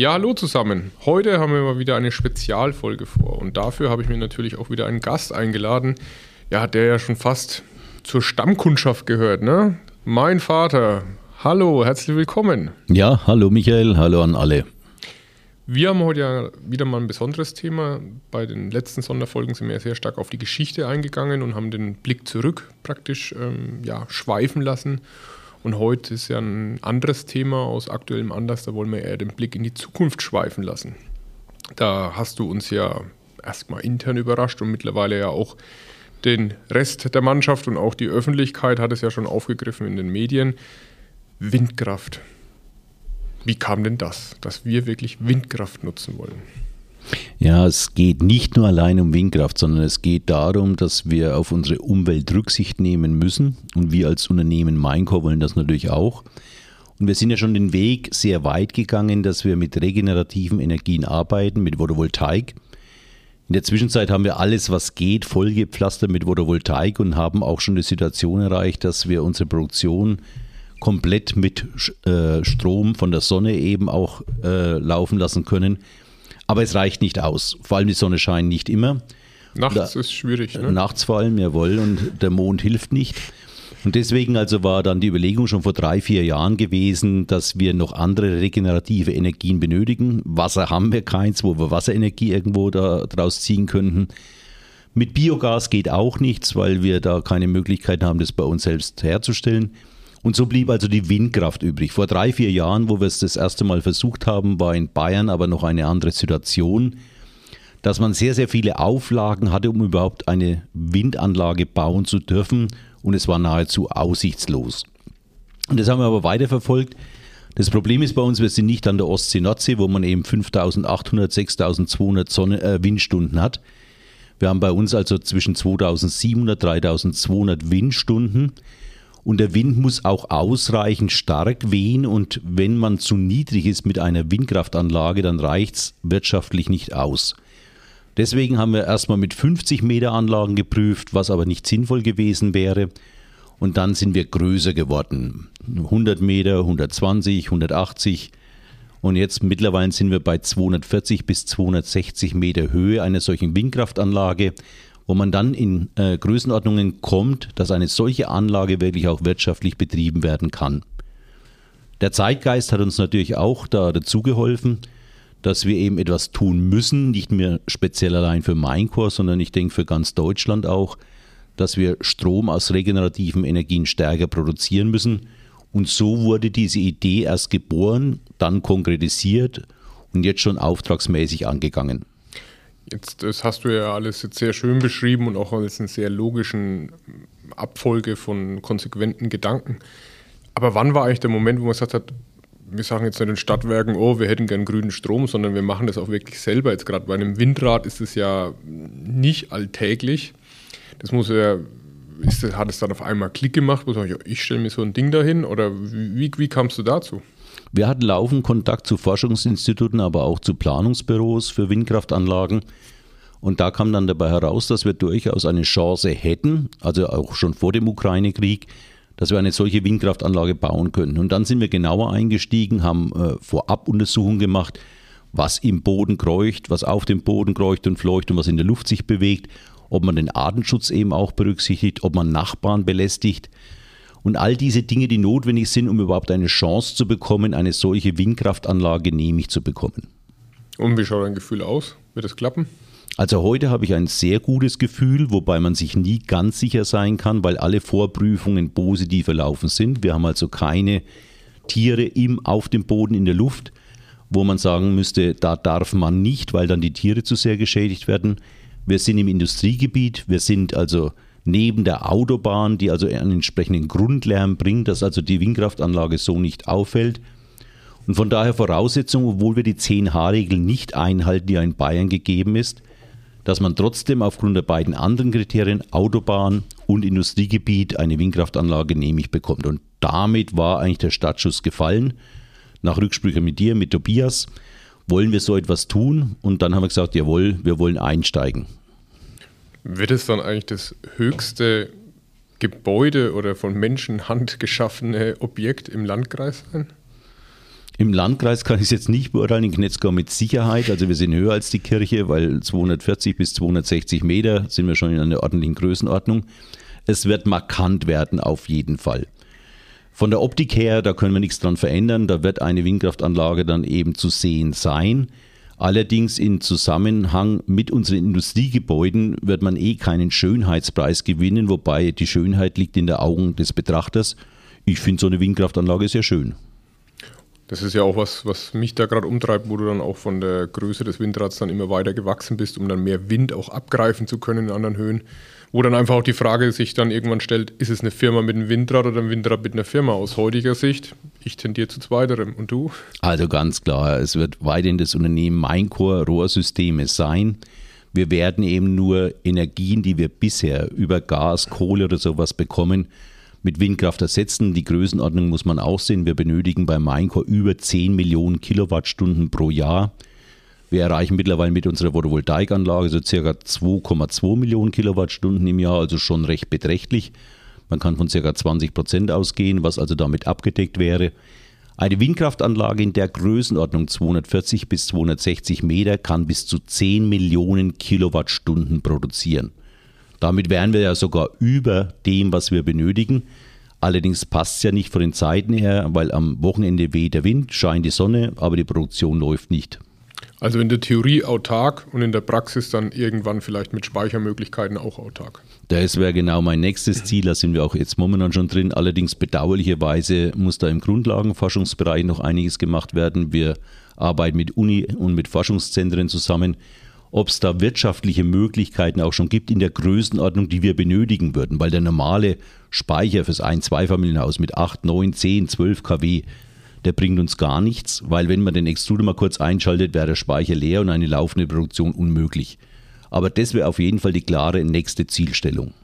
Ja, hallo zusammen. Heute haben wir mal wieder eine Spezialfolge vor und dafür habe ich mir natürlich auch wieder einen Gast eingeladen, ja, der ja schon fast zur Stammkundschaft gehört, ne? Mein Vater. Hallo, herzlich willkommen. Ja, hallo Michael, hallo an alle. Wir haben heute ja wieder mal ein besonderes Thema. Bei den letzten Sonderfolgen sind wir sehr stark auf die Geschichte eingegangen und haben den Blick zurück praktisch ähm, ja, schweifen lassen. Und heute ist ja ein anderes Thema aus aktuellem Anlass, da wollen wir eher den Blick in die Zukunft schweifen lassen. Da hast du uns ja erstmal intern überrascht und mittlerweile ja auch den Rest der Mannschaft und auch die Öffentlichkeit hat es ja schon aufgegriffen in den Medien. Windkraft. Wie kam denn das, dass wir wirklich Windkraft nutzen wollen? Ja, es geht nicht nur allein um Windkraft, sondern es geht darum, dass wir auf unsere Umwelt Rücksicht nehmen müssen. Und wir als Unternehmen Mainco wollen das natürlich auch. Und wir sind ja schon den Weg sehr weit gegangen, dass wir mit regenerativen Energien arbeiten, mit Photovoltaik. In der Zwischenzeit haben wir alles, was geht, vollgepflastert mit Photovoltaik und haben auch schon die Situation erreicht, dass wir unsere Produktion komplett mit äh, Strom von der Sonne eben auch äh, laufen lassen können. Aber es reicht nicht aus. Vor allem die Sonne scheint nicht immer. Nachts da, ist schwierig. Ne? Nachts vor allem, jawohl. Und der Mond hilft nicht. Und deswegen also war dann die Überlegung schon vor drei, vier Jahren gewesen, dass wir noch andere regenerative Energien benötigen. Wasser haben wir keins, wo wir Wasserenergie irgendwo daraus ziehen könnten. Mit Biogas geht auch nichts, weil wir da keine Möglichkeit haben, das bei uns selbst herzustellen. Und so blieb also die Windkraft übrig. Vor drei, vier Jahren, wo wir es das erste Mal versucht haben, war in Bayern aber noch eine andere Situation, dass man sehr, sehr viele Auflagen hatte, um überhaupt eine Windanlage bauen zu dürfen. Und es war nahezu aussichtslos. Und das haben wir aber weiterverfolgt. Das Problem ist bei uns, wir sind nicht an der Ostsee-Nordsee, wo man eben 5800, 6200 Sonne, äh, Windstunden hat. Wir haben bei uns also zwischen 2700, 3200 Windstunden. Und der Wind muss auch ausreichend stark wehen und wenn man zu niedrig ist mit einer Windkraftanlage, dann reicht es wirtschaftlich nicht aus. Deswegen haben wir erstmal mit 50 Meter Anlagen geprüft, was aber nicht sinnvoll gewesen wäre. Und dann sind wir größer geworden. 100 Meter, 120, 180. Und jetzt mittlerweile sind wir bei 240 bis 260 Meter Höhe einer solchen Windkraftanlage wo man dann in äh, Größenordnungen kommt, dass eine solche Anlage wirklich auch wirtschaftlich betrieben werden kann. Der Zeitgeist hat uns natürlich auch da dazu geholfen, dass wir eben etwas tun müssen, nicht mehr speziell allein für Maincore, sondern ich denke für ganz Deutschland auch, dass wir Strom aus regenerativen Energien stärker produzieren müssen. Und so wurde diese Idee erst geboren, dann konkretisiert und jetzt schon auftragsmäßig angegangen. Jetzt, das hast du ja alles jetzt sehr schön beschrieben und auch als eine sehr logischen Abfolge von konsequenten Gedanken. Aber wann war eigentlich der Moment, wo man gesagt hat, wir sagen jetzt nicht den Stadtwerken, oh, wir hätten gern grünen Strom, sondern wir machen das auch wirklich selber. Jetzt gerade bei einem Windrad ist es ja nicht alltäglich. Das muss ja, ist, hat es dann auf einmal Klick gemacht, wo ich, ich stelle mir so ein Ding dahin oder wie, wie kamst du dazu? Wir hatten laufend Kontakt zu Forschungsinstituten, aber auch zu Planungsbüros für Windkraftanlagen. Und da kam dann dabei heraus, dass wir durchaus eine Chance hätten, also auch schon vor dem Ukraine-Krieg, dass wir eine solche Windkraftanlage bauen könnten. Und dann sind wir genauer eingestiegen, haben äh, Vorabuntersuchungen gemacht, was im Boden kreucht, was auf dem Boden kreucht und fleucht und was in der Luft sich bewegt, ob man den Artenschutz eben auch berücksichtigt, ob man Nachbarn belästigt und all diese Dinge, die notwendig sind, um überhaupt eine Chance zu bekommen, eine solche Windkraftanlage genehmigt zu bekommen. Und wie schaut dein Gefühl aus? Wird es klappen? Also heute habe ich ein sehr gutes Gefühl, wobei man sich nie ganz sicher sein kann, weil alle Vorprüfungen positiv verlaufen sind. Wir haben also keine Tiere im, auf dem Boden in der Luft, wo man sagen müsste, da darf man nicht, weil dann die Tiere zu sehr geschädigt werden. Wir sind im Industriegebiet, wir sind also neben der Autobahn, die also einen entsprechenden Grundlärm bringt, dass also die Windkraftanlage so nicht auffällt. Und von daher Voraussetzung, obwohl wir die 10H-Regel nicht einhalten, die ja in Bayern gegeben ist, dass man trotzdem aufgrund der beiden anderen Kriterien Autobahn und Industriegebiet eine Windkraftanlage genehmigt bekommt. Und damit war eigentlich der Startschuss gefallen. Nach Rücksprache mit dir, mit Tobias, wollen wir so etwas tun? Und dann haben wir gesagt, jawohl, wir wollen einsteigen. Wird es dann eigentlich das höchste Gebäude oder von Menschenhand geschaffene Objekt im Landkreis sein? Im Landkreis kann ich es jetzt nicht beurteilen, in Knetzgau mit Sicherheit. Also wir sind höher als die Kirche, weil 240 bis 260 Meter sind wir schon in einer ordentlichen Größenordnung. Es wird markant werden auf jeden Fall. Von der Optik her, da können wir nichts dran verändern. Da wird eine Windkraftanlage dann eben zu sehen sein. Allerdings in Zusammenhang mit unseren Industriegebäuden wird man eh keinen Schönheitspreis gewinnen, wobei die Schönheit liegt in den Augen des Betrachters. Ich finde so eine Windkraftanlage sehr schön. Das ist ja auch was, was mich da gerade umtreibt, wo du dann auch von der Größe des Windrads dann immer weiter gewachsen bist, um dann mehr Wind auch abgreifen zu können in anderen Höhen. Wo dann einfach auch die Frage sich dann irgendwann stellt, ist es eine Firma mit einem Windrad oder ein Windrad mit einer Firma? Aus heutiger Sicht, ich tendiere zu zweiterem. Und du? Also ganz klar, es wird weiterhin das Unternehmen Maincore Rohrsysteme sein. Wir werden eben nur Energien, die wir bisher über Gas, Kohle oder sowas bekommen, mit Windkraft ersetzen. Die Größenordnung muss man auch sehen. Wir benötigen bei Maincore über 10 Millionen Kilowattstunden pro Jahr. Wir erreichen mittlerweile mit unserer Photovoltaikanlage so circa 2,2 Millionen Kilowattstunden im Jahr, also schon recht beträchtlich. Man kann von circa 20 Prozent ausgehen, was also damit abgedeckt wäre. Eine Windkraftanlage in der Größenordnung 240 bis 260 Meter kann bis zu 10 Millionen Kilowattstunden produzieren. Damit wären wir ja sogar über dem, was wir benötigen. Allerdings passt es ja nicht von den Zeiten her, weil am Wochenende weht der Wind, scheint die Sonne, aber die Produktion läuft nicht. Also in der Theorie autark und in der Praxis dann irgendwann vielleicht mit Speichermöglichkeiten auch autark. Das wäre genau mein nächstes Ziel, da sind wir auch jetzt momentan schon drin. Allerdings bedauerlicherweise muss da im Grundlagenforschungsbereich noch einiges gemacht werden. Wir arbeiten mit Uni und mit Forschungszentren zusammen ob es da wirtschaftliche Möglichkeiten auch schon gibt in der Größenordnung, die wir benötigen würden, weil der normale Speicher fürs Ein-Zweifamilienhaus mit 8, 9, 10, 12 kW, der bringt uns gar nichts, weil wenn man den Extruder mal kurz einschaltet, wäre der Speicher leer und eine laufende Produktion unmöglich. Aber das wäre auf jeden Fall die klare nächste Zielstellung.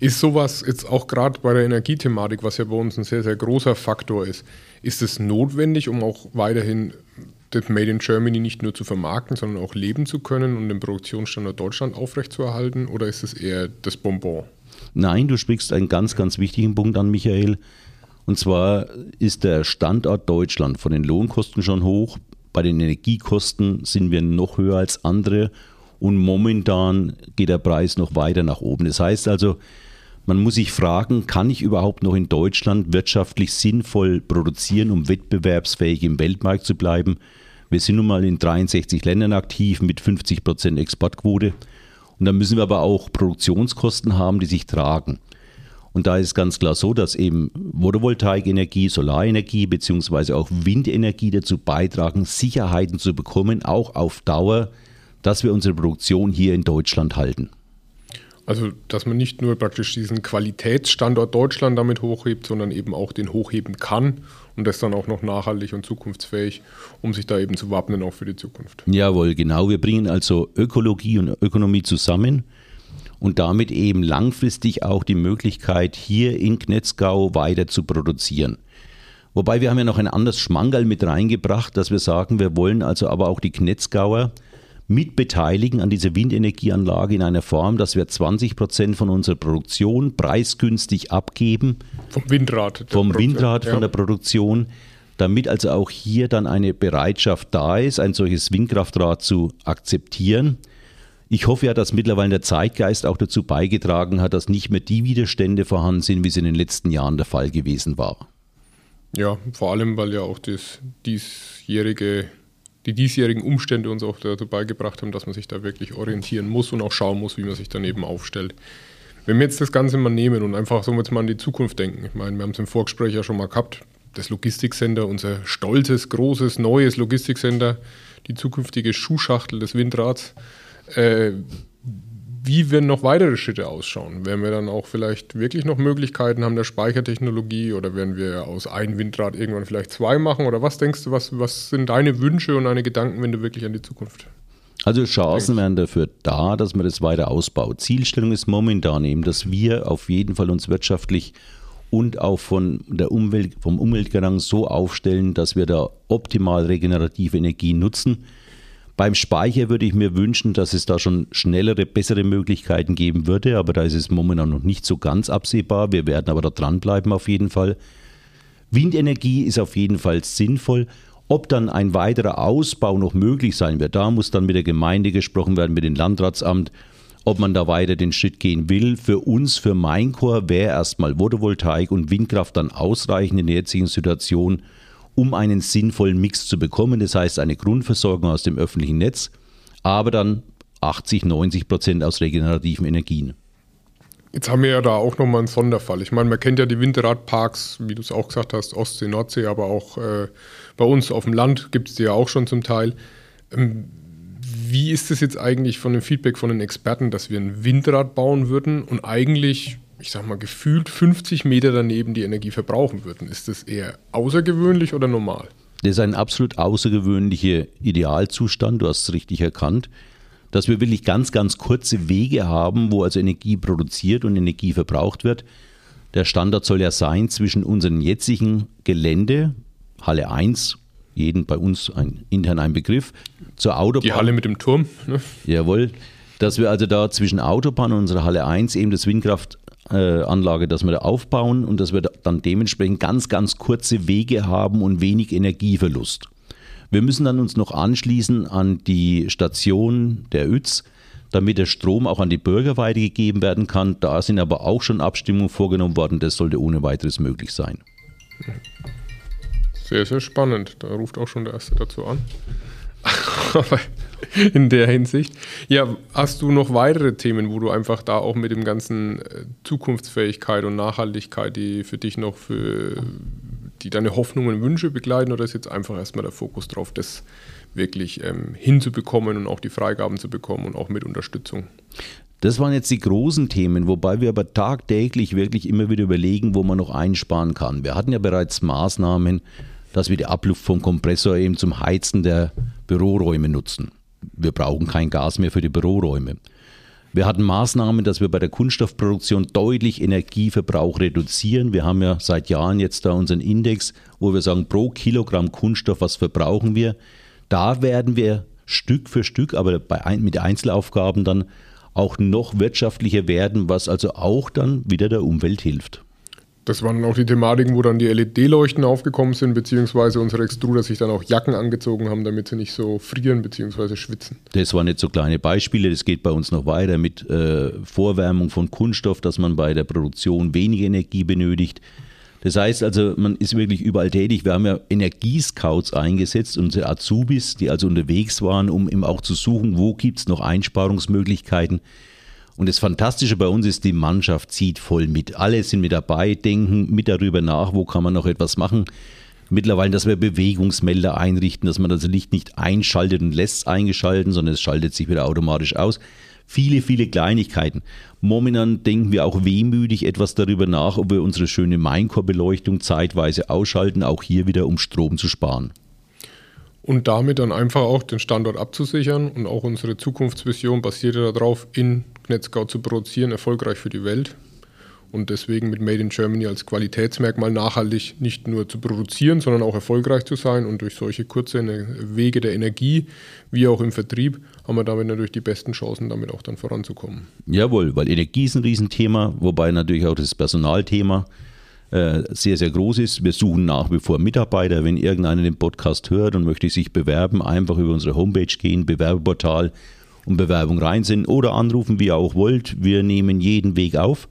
Ist sowas jetzt auch gerade bei der Energiethematik, was ja bei uns ein sehr, sehr großer Faktor ist, ist es notwendig, um auch weiterhin das Made in Germany nicht nur zu vermarkten, sondern auch leben zu können und den Produktionsstandort Deutschland aufrechtzuerhalten? Oder ist es eher das Bonbon? Nein, du sprichst einen ganz, ganz wichtigen Punkt an, Michael. Und zwar ist der Standort Deutschland von den Lohnkosten schon hoch. Bei den Energiekosten sind wir noch höher als andere. Und momentan geht der Preis noch weiter nach oben. Das heißt also, man muss sich fragen, kann ich überhaupt noch in Deutschland wirtschaftlich sinnvoll produzieren, um wettbewerbsfähig im Weltmarkt zu bleiben? Wir sind nun mal in 63 Ländern aktiv mit 50 Prozent Exportquote. Und da müssen wir aber auch Produktionskosten haben, die sich tragen. Und da ist ganz klar so, dass eben Photovoltaikenergie, Solarenergie bzw. auch Windenergie dazu beitragen, Sicherheiten zu bekommen, auch auf Dauer, dass wir unsere Produktion hier in Deutschland halten. Also, dass man nicht nur praktisch diesen Qualitätsstandort Deutschland damit hochhebt, sondern eben auch den hochheben kann und das dann auch noch nachhaltig und zukunftsfähig, um sich da eben zu wappnen auch für die Zukunft. Jawohl, genau. Wir bringen also Ökologie und Ökonomie zusammen und damit eben langfristig auch die Möglichkeit, hier in Knetzgau weiter zu produzieren. Wobei wir haben ja noch ein anderes Schmangerl mit reingebracht, dass wir sagen, wir wollen also aber auch die Knetzgauer mitbeteiligen an dieser Windenergieanlage in einer Form, dass wir 20 Prozent von unserer Produktion preisgünstig abgeben. Vom Windrad. Vom Windrad von ja. der Produktion, damit also auch hier dann eine Bereitschaft da ist, ein solches Windkraftrad zu akzeptieren. Ich hoffe ja, dass mittlerweile der Zeitgeist auch dazu beigetragen hat, dass nicht mehr die Widerstände vorhanden sind, wie es in den letzten Jahren der Fall gewesen war. Ja, vor allem, weil ja auch das diesjährige die diesjährigen Umstände uns auch dazu beigebracht haben, dass man sich da wirklich orientieren muss und auch schauen muss, wie man sich daneben aufstellt. Wenn wir jetzt das Ganze mal nehmen und einfach so jetzt mal an die Zukunft denken, ich meine, wir haben es im Vorgespräch ja schon mal gehabt, das Logistikcenter, unser stolzes, großes, neues Logistikcenter, die zukünftige Schuhschachtel des Windrads, äh, wie werden noch weitere Schritte ausschauen? Werden wir dann auch vielleicht wirklich noch Möglichkeiten haben der Speichertechnologie oder werden wir aus einem Windrad irgendwann vielleicht zwei machen? Oder was denkst du, was, was sind deine Wünsche und deine Gedanken, wenn du wirklich an die Zukunft also Chancen wären dafür da, dass man das weiter ausbaut. Zielstellung ist momentan eben, dass wir auf jeden Fall uns wirtschaftlich und auch von der Umwelt, vom Umweltgerang so aufstellen, dass wir da optimal regenerative Energie nutzen beim Speicher würde ich mir wünschen, dass es da schon schnellere, bessere Möglichkeiten geben würde, aber da ist es momentan noch nicht so ganz absehbar. Wir werden aber da dranbleiben auf jeden Fall. Windenergie ist auf jeden Fall sinnvoll. Ob dann ein weiterer Ausbau noch möglich sein wird, da muss dann mit der Gemeinde gesprochen werden, mit dem Landratsamt, ob man da weiter den Schritt gehen will. Für uns, für Mainkor, wäre erstmal Photovoltaik und Windkraft dann ausreichend in der jetzigen Situation, um einen sinnvollen Mix zu bekommen. Das heißt, eine Grundversorgung aus dem öffentlichen Netz, aber dann 80, 90 Prozent aus regenerativen Energien. Jetzt haben wir ja da auch nochmal einen Sonderfall. Ich meine, man kennt ja die Winterradparks, wie du es auch gesagt hast, Ostsee, Nordsee, aber auch äh, bei uns auf dem Land gibt es die ja auch schon zum Teil. Ähm, wie ist es jetzt eigentlich von dem Feedback von den Experten, dass wir ein Windrad bauen würden und eigentlich, ich sag mal, gefühlt 50 Meter daneben die Energie verbrauchen würden? Ist das eher außergewöhnlich oder normal? Das ist ein absolut außergewöhnlicher Idealzustand, du hast es richtig erkannt dass wir wirklich ganz, ganz kurze Wege haben, wo also Energie produziert und Energie verbraucht wird. Der Standard soll ja sein zwischen unserem jetzigen Gelände, Halle 1, jeden bei uns ein, intern ein Begriff, zur Autobahn. Die Halle mit dem Turm. Ne? Jawohl. Dass wir also da zwischen Autobahn und unserer Halle 1 eben das Windkraftanlage, dass wir da aufbauen und dass wir dann dementsprechend ganz, ganz kurze Wege haben und wenig Energieverlust. Wir müssen dann uns noch anschließen an die Station der ÜTZ, damit der Strom auch an die Bürger weitergegeben werden kann. Da sind aber auch schon Abstimmungen vorgenommen worden. Das sollte ohne weiteres möglich sein. Sehr, sehr spannend. Da ruft auch schon der Erste dazu an. in der Hinsicht. Ja, hast du noch weitere Themen, wo du einfach da auch mit dem ganzen äh, Zukunftsfähigkeit und Nachhaltigkeit, die für dich noch für die deine Hoffnungen und Wünsche begleiten oder ist jetzt einfach erstmal der Fokus drauf, das wirklich ähm, hinzubekommen und auch die Freigaben zu bekommen und auch mit Unterstützung? Das waren jetzt die großen Themen, wobei wir aber tagtäglich wirklich immer wieder überlegen, wo man noch einsparen kann. Wir hatten ja bereits Maßnahmen, dass wir die Abluft vom Kompressor eben zum Heizen der Büroräume nutzen. Wir brauchen kein Gas mehr für die Büroräume. Wir hatten Maßnahmen, dass wir bei der Kunststoffproduktion deutlich Energieverbrauch reduzieren. Wir haben ja seit Jahren jetzt da unseren Index, wo wir sagen, pro Kilogramm Kunststoff, was verbrauchen wir. Da werden wir Stück für Stück, aber bei, mit Einzelaufgaben dann auch noch wirtschaftlicher werden, was also auch dann wieder der Umwelt hilft. Das waren auch die Thematiken, wo dann die LED-Leuchten aufgekommen sind, beziehungsweise unsere Extruder sich dann auch Jacken angezogen haben, damit sie nicht so frieren beziehungsweise schwitzen. Das waren jetzt so kleine Beispiele. Das geht bei uns noch weiter mit äh, Vorwärmung von Kunststoff, dass man bei der Produktion weniger Energie benötigt. Das heißt also, man ist wirklich überall tätig. Wir haben ja Energiescouts eingesetzt, unsere Azubis, die also unterwegs waren, um eben auch zu suchen, wo gibt es noch Einsparungsmöglichkeiten. Und das Fantastische bei uns ist, die Mannschaft zieht voll mit. Alle sind mit dabei, denken mit darüber nach, wo kann man noch etwas machen. Mittlerweile, dass wir Bewegungsmelder einrichten, dass man das Licht nicht einschaltet und lässt es eingeschalten, sondern es schaltet sich wieder automatisch aus. Viele, viele Kleinigkeiten. Momentan denken wir auch wehmütig etwas darüber nach, ob wir unsere schöne Mainkorbeleuchtung zeitweise ausschalten, auch hier wieder, um Strom zu sparen. Und damit dann einfach auch den Standort abzusichern und auch unsere Zukunftsvision basiert darauf, in Netzgau zu produzieren, erfolgreich für die Welt. Und deswegen mit Made in Germany als Qualitätsmerkmal nachhaltig nicht nur zu produzieren, sondern auch erfolgreich zu sein. Und durch solche kurzen Wege der Energie, wie auch im Vertrieb, haben wir damit natürlich die besten Chancen, damit auch dann voranzukommen. Jawohl, weil Energie ist ein Riesenthema, wobei natürlich auch das Personalthema äh, sehr, sehr groß ist. Wir suchen nach wie vor Mitarbeiter. Wenn irgendeiner den Podcast hört und möchte sich bewerben, einfach über unsere Homepage gehen, Bewerberportal und Bewerbung rein sind oder anrufen, wie ihr auch wollt. Wir nehmen jeden Weg auf.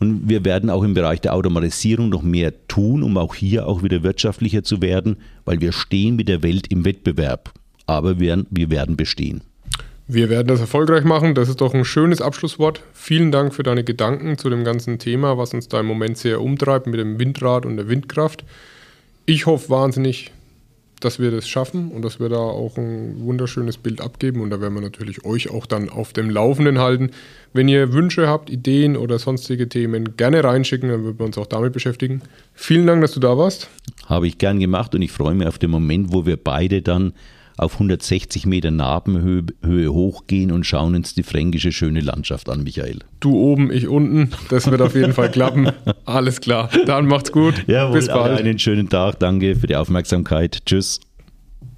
Und wir werden auch im Bereich der Automatisierung noch mehr tun, um auch hier auch wieder wirtschaftlicher zu werden, weil wir stehen mit der Welt im Wettbewerb. Aber wir, wir werden bestehen. Wir werden das erfolgreich machen. Das ist doch ein schönes Abschlusswort. Vielen Dank für deine Gedanken zu dem ganzen Thema, was uns da im Moment sehr umtreibt mit dem Windrad und der Windkraft. Ich hoffe wahnsinnig, dass wir das schaffen und dass wir da auch ein wunderschönes Bild abgeben. Und da werden wir natürlich euch auch dann auf dem Laufenden halten. Wenn ihr Wünsche habt, Ideen oder sonstige Themen, gerne reinschicken, dann würden wir uns auch damit beschäftigen. Vielen Dank, dass du da warst. Habe ich gern gemacht und ich freue mich auf den Moment, wo wir beide dann auf 160 Meter Narbenhöhe Höhe hochgehen und schauen uns die fränkische schöne Landschaft an, Michael. Du oben, ich unten. Das wird auf jeden Fall klappen. Alles klar. Dann macht's gut. Jawohl, Bis bald. Einen schönen Tag. Danke für die Aufmerksamkeit. Tschüss.